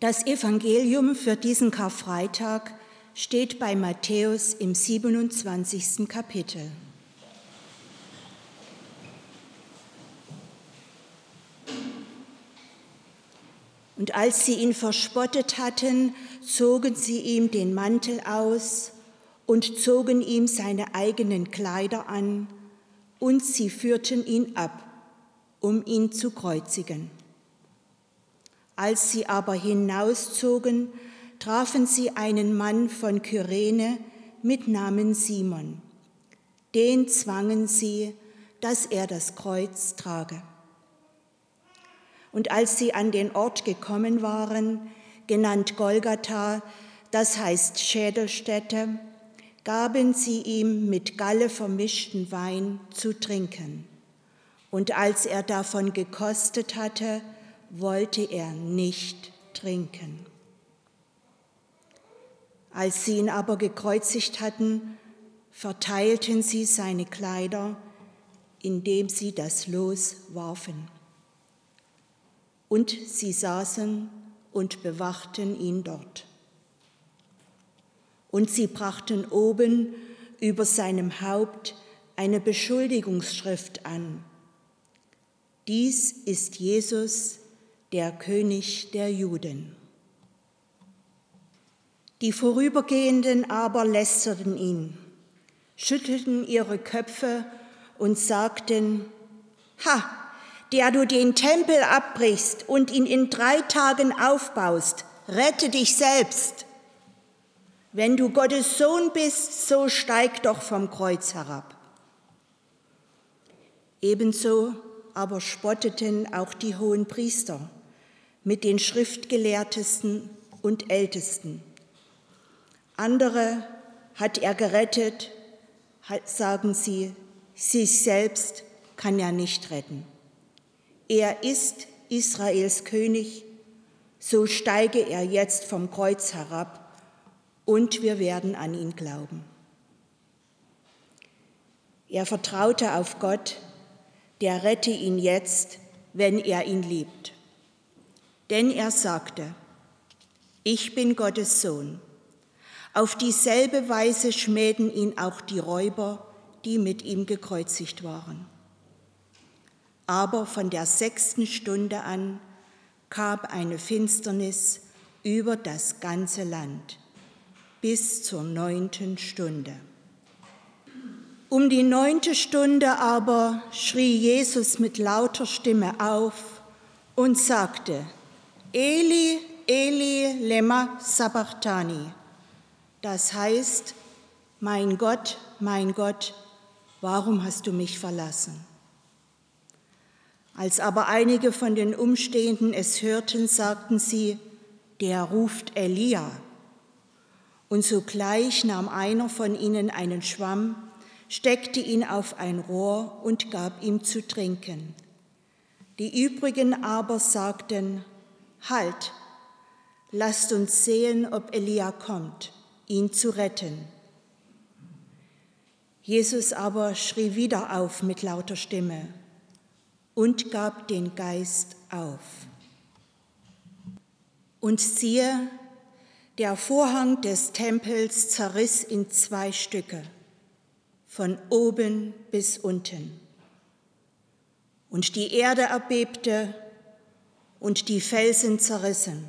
Das Evangelium für diesen Karfreitag steht bei Matthäus im 27. Kapitel. Und als sie ihn verspottet hatten, zogen sie ihm den Mantel aus und zogen ihm seine eigenen Kleider an, und sie führten ihn ab, um ihn zu kreuzigen. Als sie aber hinauszogen, trafen sie einen Mann von Kyrene mit Namen Simon. Den zwangen sie, dass er das Kreuz trage. Und als sie an den Ort gekommen waren, genannt Golgatha, das heißt Schädelstätte, gaben sie ihm mit Galle vermischten Wein zu trinken. Und als er davon gekostet hatte, wollte er nicht trinken. Als sie ihn aber gekreuzigt hatten, verteilten sie seine Kleider, indem sie das Los warfen. Und sie saßen und bewachten ihn dort. Und sie brachten oben über seinem Haupt eine Beschuldigungsschrift an. Dies ist Jesus, der König der Juden. Die Vorübergehenden aber lästerten ihn, schüttelten ihre Köpfe und sagten, Ha, der du den Tempel abbrichst und ihn in drei Tagen aufbaust, rette dich selbst. Wenn du Gottes Sohn bist, so steig doch vom Kreuz herab. Ebenso aber spotteten auch die hohen Priester mit den Schriftgelehrtesten und Ältesten. Andere hat er gerettet, sagen sie, sich selbst kann er nicht retten. Er ist Israels König, so steige er jetzt vom Kreuz herab und wir werden an ihn glauben. Er vertraute auf Gott, der rette ihn jetzt, wenn er ihn liebt. Denn er sagte, ich bin Gottes Sohn. Auf dieselbe Weise schmähten ihn auch die Räuber, die mit ihm gekreuzigt waren. Aber von der sechsten Stunde an kam eine Finsternis über das ganze Land bis zur neunten Stunde. Um die neunte Stunde aber schrie Jesus mit lauter Stimme auf und sagte, Eli, Eli, lema sabachthani. Das heißt, mein Gott, mein Gott, warum hast du mich verlassen? Als aber einige von den Umstehenden es hörten, sagten sie, der ruft Elia. Und sogleich nahm einer von ihnen einen Schwamm, steckte ihn auf ein Rohr und gab ihm zu trinken. Die übrigen aber sagten, Halt, lasst uns sehen, ob Elia kommt, ihn zu retten. Jesus aber schrie wieder auf mit lauter Stimme und gab den Geist auf. Und siehe, der Vorhang des Tempels zerriss in zwei Stücke, von oben bis unten. Und die Erde erbebte und die Felsen zerrissen.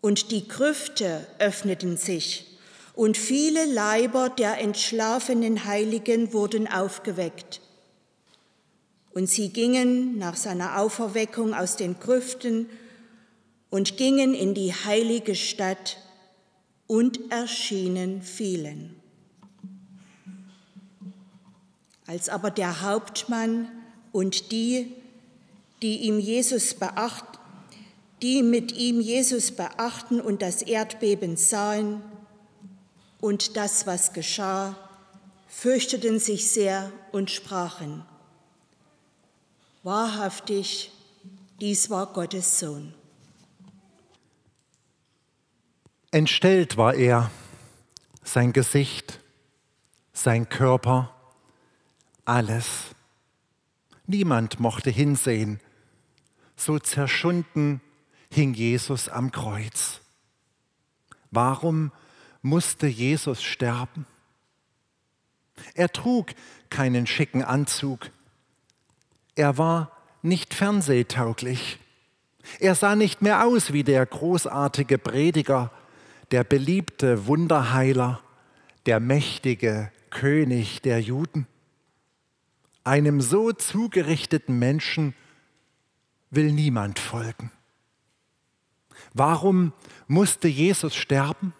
Und die Grüfte öffneten sich, und viele Leiber der entschlafenen Heiligen wurden aufgeweckt. Und sie gingen nach seiner Auferweckung aus den Grüften und gingen in die heilige Stadt und erschienen vielen. Als aber der Hauptmann und die, die ihm Jesus beacht, die mit ihm Jesus beachten und das Erdbeben sahen und das, was geschah, fürchteten sich sehr und sprachen, wahrhaftig, dies war Gottes Sohn. Entstellt war er, sein Gesicht, sein Körper, alles. Niemand mochte hinsehen so zerschunden hing Jesus am Kreuz. Warum musste Jesus sterben? Er trug keinen schicken Anzug. Er war nicht fernsehtauglich. Er sah nicht mehr aus wie der großartige Prediger, der beliebte Wunderheiler, der mächtige König der Juden. Einem so zugerichteten Menschen will niemand folgen. Warum musste Jesus sterben?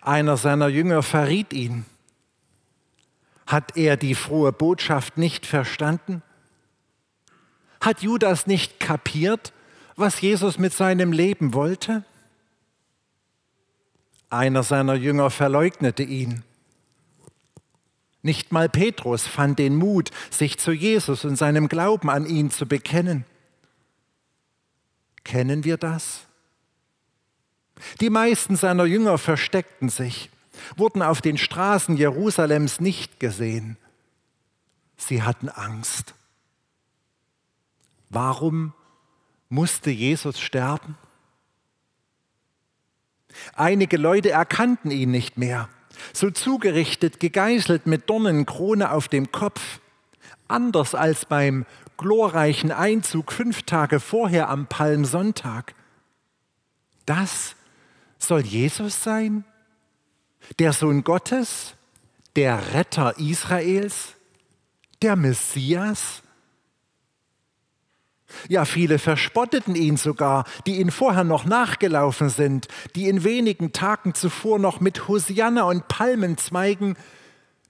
Einer seiner Jünger verriet ihn. Hat er die frohe Botschaft nicht verstanden? Hat Judas nicht kapiert, was Jesus mit seinem Leben wollte? Einer seiner Jünger verleugnete ihn. Nicht mal Petrus fand den Mut, sich zu Jesus und seinem Glauben an ihn zu bekennen. Kennen wir das? Die meisten seiner Jünger versteckten sich, wurden auf den Straßen Jerusalems nicht gesehen. Sie hatten Angst. Warum musste Jesus sterben? Einige Leute erkannten ihn nicht mehr, so zugerichtet, gegeißelt mit Dornenkrone auf dem Kopf, anders als beim glorreichen Einzug fünf Tage vorher am Palmsonntag. Das soll Jesus sein? Der Sohn Gottes? Der Retter Israels? Der Messias? Ja, viele verspotteten ihn sogar, die ihn vorher noch nachgelaufen sind, die in wenigen Tagen zuvor noch mit Hosianna und Palmenzweigen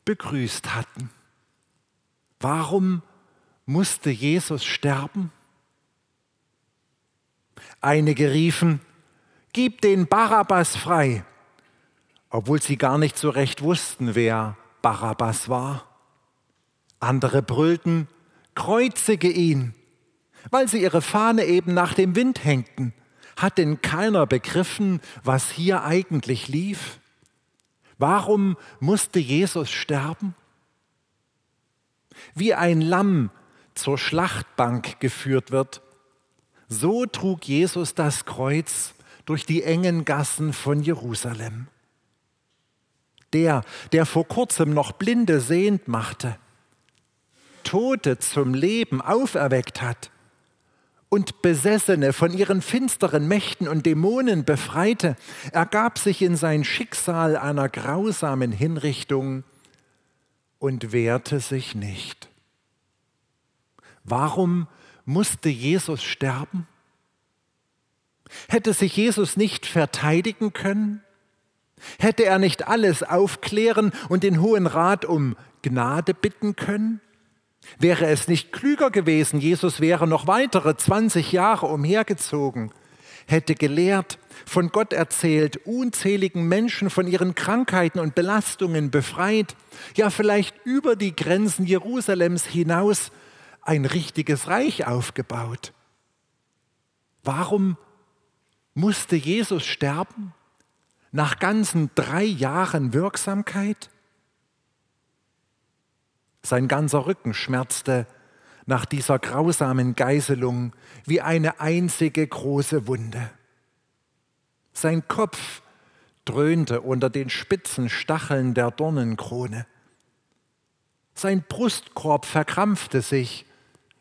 begrüßt hatten. Warum musste Jesus sterben? Einige riefen, Gib den Barabbas frei, obwohl sie gar nicht so recht wussten, wer Barabbas war. Andere brüllten, kreuzige ihn, weil sie ihre Fahne eben nach dem Wind hängten. Hat denn keiner begriffen, was hier eigentlich lief? Warum musste Jesus sterben? Wie ein Lamm zur Schlachtbank geführt wird, so trug Jesus das Kreuz durch die engen Gassen von Jerusalem. Der, der vor kurzem noch Blinde sehend machte, Tote zum Leben auferweckt hat und Besessene von ihren finsteren Mächten und Dämonen befreite, ergab sich in sein Schicksal einer grausamen Hinrichtung und wehrte sich nicht. Warum musste Jesus sterben? Hätte sich Jesus nicht verteidigen können? Hätte er nicht alles aufklären und den Hohen Rat um Gnade bitten können? Wäre es nicht klüger gewesen, Jesus wäre noch weitere 20 Jahre umhergezogen, hätte gelehrt, von Gott erzählt, unzähligen Menschen von ihren Krankheiten und Belastungen befreit, ja vielleicht über die Grenzen Jerusalems hinaus ein richtiges Reich aufgebaut. Warum musste Jesus sterben? Nach ganzen drei Jahren Wirksamkeit? Sein ganzer Rücken schmerzte nach dieser grausamen Geißelung wie eine einzige große Wunde. Sein Kopf dröhnte unter den spitzen Stacheln der Dornenkrone. Sein Brustkorb verkrampfte sich,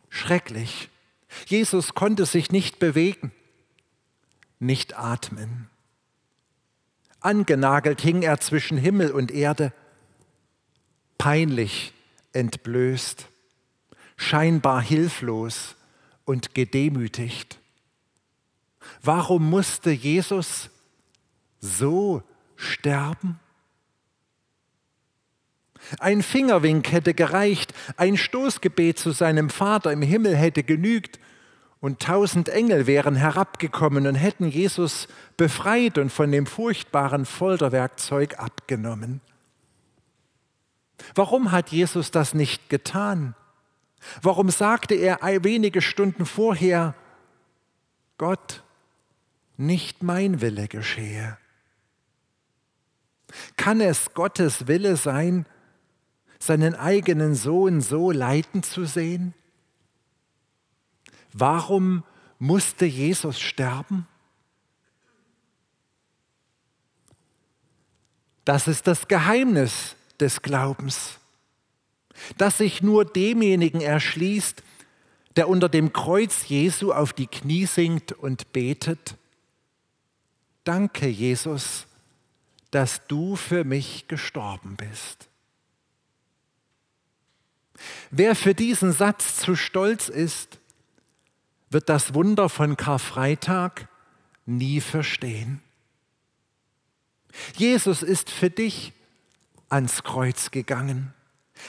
schrecklich. Jesus konnte sich nicht bewegen nicht atmen. Angenagelt hing er zwischen Himmel und Erde, peinlich entblößt, scheinbar hilflos und gedemütigt. Warum musste Jesus so sterben? Ein Fingerwink hätte gereicht, ein Stoßgebet zu seinem Vater im Himmel hätte genügt, und tausend Engel wären herabgekommen und hätten Jesus befreit und von dem furchtbaren Folterwerkzeug abgenommen. Warum hat Jesus das nicht getan? Warum sagte er wenige Stunden vorher, Gott, nicht mein Wille geschehe? Kann es Gottes Wille sein, seinen eigenen Sohn so leiden zu sehen? Warum musste Jesus sterben? Das ist das Geheimnis des Glaubens, das sich nur demjenigen erschließt, der unter dem Kreuz Jesu auf die Knie sinkt und betet, Danke, Jesus, dass du für mich gestorben bist. Wer für diesen Satz zu stolz ist, wird das Wunder von Karfreitag nie verstehen. Jesus ist für dich ans Kreuz gegangen.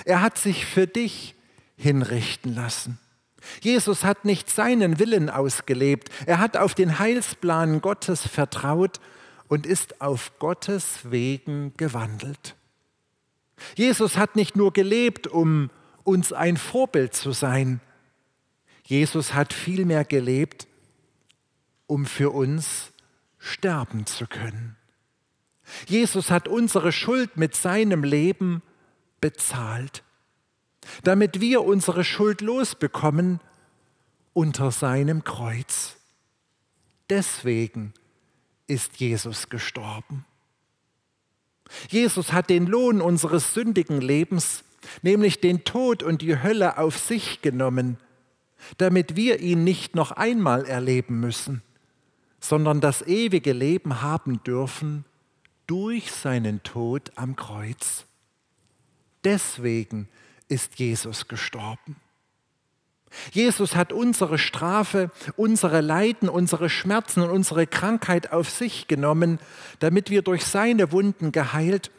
Er hat sich für dich hinrichten lassen. Jesus hat nicht seinen Willen ausgelebt, er hat auf den Heilsplan Gottes vertraut und ist auf Gottes Wegen gewandelt. Jesus hat nicht nur gelebt, um uns ein Vorbild zu sein, Jesus hat vielmehr gelebt, um für uns sterben zu können. Jesus hat unsere Schuld mit seinem Leben bezahlt, damit wir unsere Schuld losbekommen unter seinem Kreuz. Deswegen ist Jesus gestorben. Jesus hat den Lohn unseres sündigen Lebens, nämlich den Tod und die Hölle, auf sich genommen, damit wir ihn nicht noch einmal erleben müssen, sondern das ewige Leben haben dürfen durch seinen Tod am Kreuz. Deswegen ist Jesus gestorben. Jesus hat unsere Strafe, unsere Leiden, unsere Schmerzen und unsere Krankheit auf sich genommen, damit wir durch seine Wunden geheilt,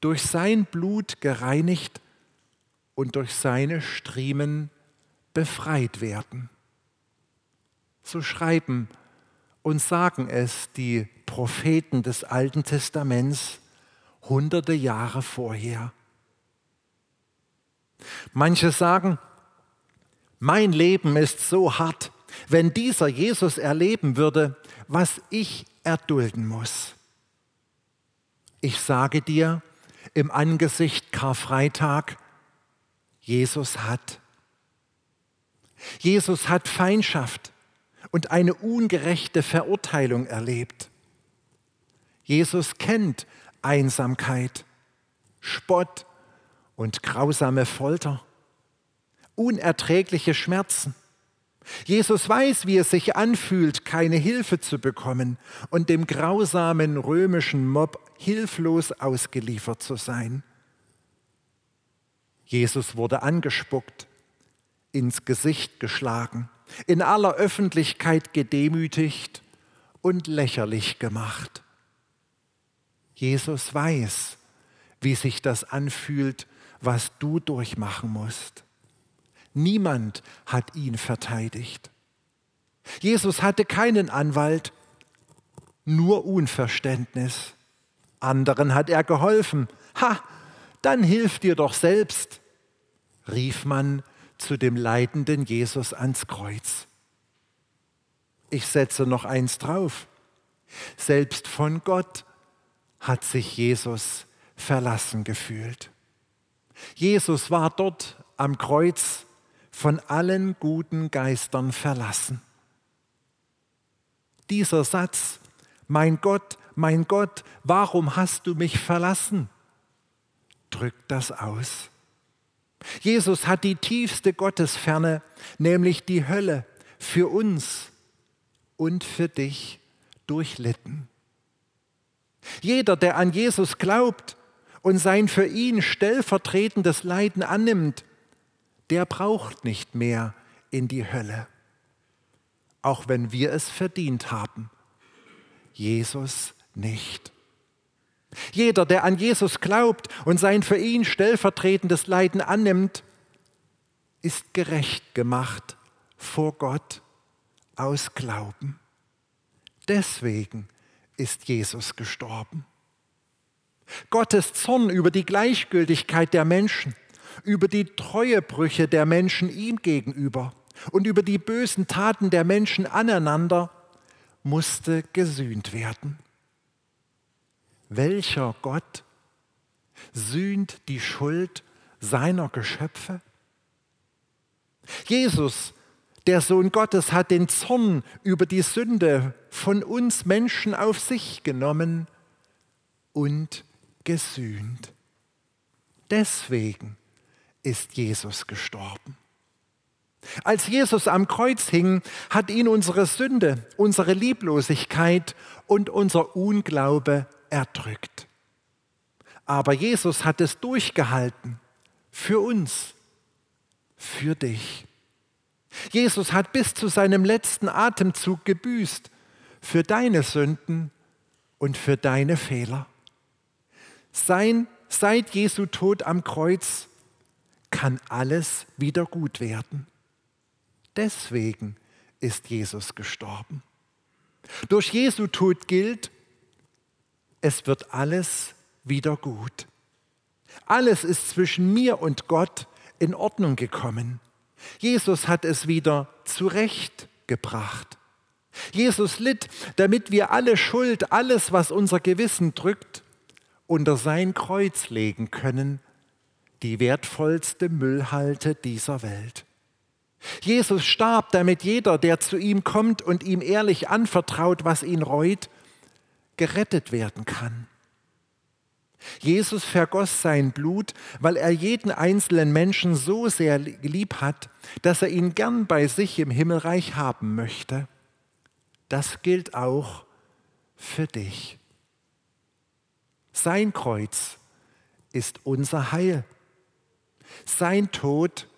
durch sein Blut gereinigt und durch seine Striemen befreit werden. So schreiben und sagen es die Propheten des Alten Testaments hunderte Jahre vorher. Manche sagen, mein Leben ist so hart, wenn dieser Jesus erleben würde, was ich erdulden muss. Ich sage dir, im Angesicht Karfreitag, Jesus hat. Jesus hat Feindschaft und eine ungerechte Verurteilung erlebt. Jesus kennt Einsamkeit, Spott und grausame Folter, unerträgliche Schmerzen. Jesus weiß, wie es sich anfühlt, keine Hilfe zu bekommen und dem grausamen römischen Mob hilflos ausgeliefert zu sein. Jesus wurde angespuckt, ins Gesicht geschlagen, in aller Öffentlichkeit gedemütigt und lächerlich gemacht. Jesus weiß, wie sich das anfühlt, was du durchmachen musst. Niemand hat ihn verteidigt. Jesus hatte keinen Anwalt, nur Unverständnis. Anderen hat er geholfen. Ha, dann hilf dir doch selbst, rief man zu dem leidenden Jesus ans Kreuz. Ich setze noch eins drauf. Selbst von Gott hat sich Jesus verlassen gefühlt. Jesus war dort am Kreuz von allen guten Geistern verlassen. Dieser Satz, mein Gott, mein Gott, warum hast du mich verlassen, drückt das aus. Jesus hat die tiefste Gottesferne, nämlich die Hölle, für uns und für dich durchlitten. Jeder, der an Jesus glaubt und sein für ihn stellvertretendes Leiden annimmt, der braucht nicht mehr in die Hölle, auch wenn wir es verdient haben. Jesus nicht. Jeder, der an Jesus glaubt und sein für ihn stellvertretendes Leiden annimmt, ist gerecht gemacht vor Gott aus Glauben. Deswegen ist Jesus gestorben. Gottes Zorn über die Gleichgültigkeit der Menschen, über die Treuebrüche der Menschen ihm gegenüber und über die bösen Taten der Menschen aneinander musste gesühnt werden. Welcher Gott sühnt die Schuld seiner Geschöpfe? Jesus, Der Sohn Gottes hat den Zorn über die Sünde von uns Menschen auf sich genommen und gesühnt. Deswegen ist Jesus gestorben. Als Jesus am Kreuz hing, hat ihn unsere Sünde, unsere Lieblosigkeit und unser Unglaube erdrückt. Aber Jesus hat es durchgehalten für uns, für dich. Jesus hat bis zu seinem letzten Atemzug gebüßt für deine Sünden und für deine Fehler. Sein, seit Jesu Tod am Kreuz kann alles wieder gut werden. Deswegen ist Jesus gestorben. Durch Jesu Tod gilt, es wird alles wieder gut. Alles ist zwischen mir und Gott in Ordnung gekommen. Jesus hat es wieder zurechtgebracht. Jesus litt, damit wir alle Schuld, alles, was unser Gewissen drückt, unter sein Kreuz legen können, die wertvollste Müllhalte dieser Welt. Jesus starb, damit jeder, der zu ihm kommt und ihm ehrlich anvertraut, was ihn reut, gerettet werden kann. Jesus vergoss sein Blut, weil er jeden einzelnen Menschen so sehr lieb hat, dass er ihn gern bei sich im Himmelreich haben möchte. Das gilt auch für dich. Sein Kreuz ist unser Heil. Sein Tod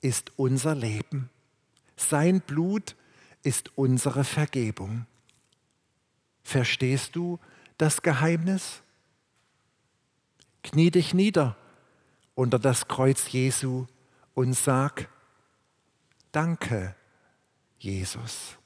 ist unser Leben. Sein Blut ist unsere Vergebung. Verstehst du das Geheimnis? Knie dich nieder unter das Kreuz Jesu und sag, danke, Jesus.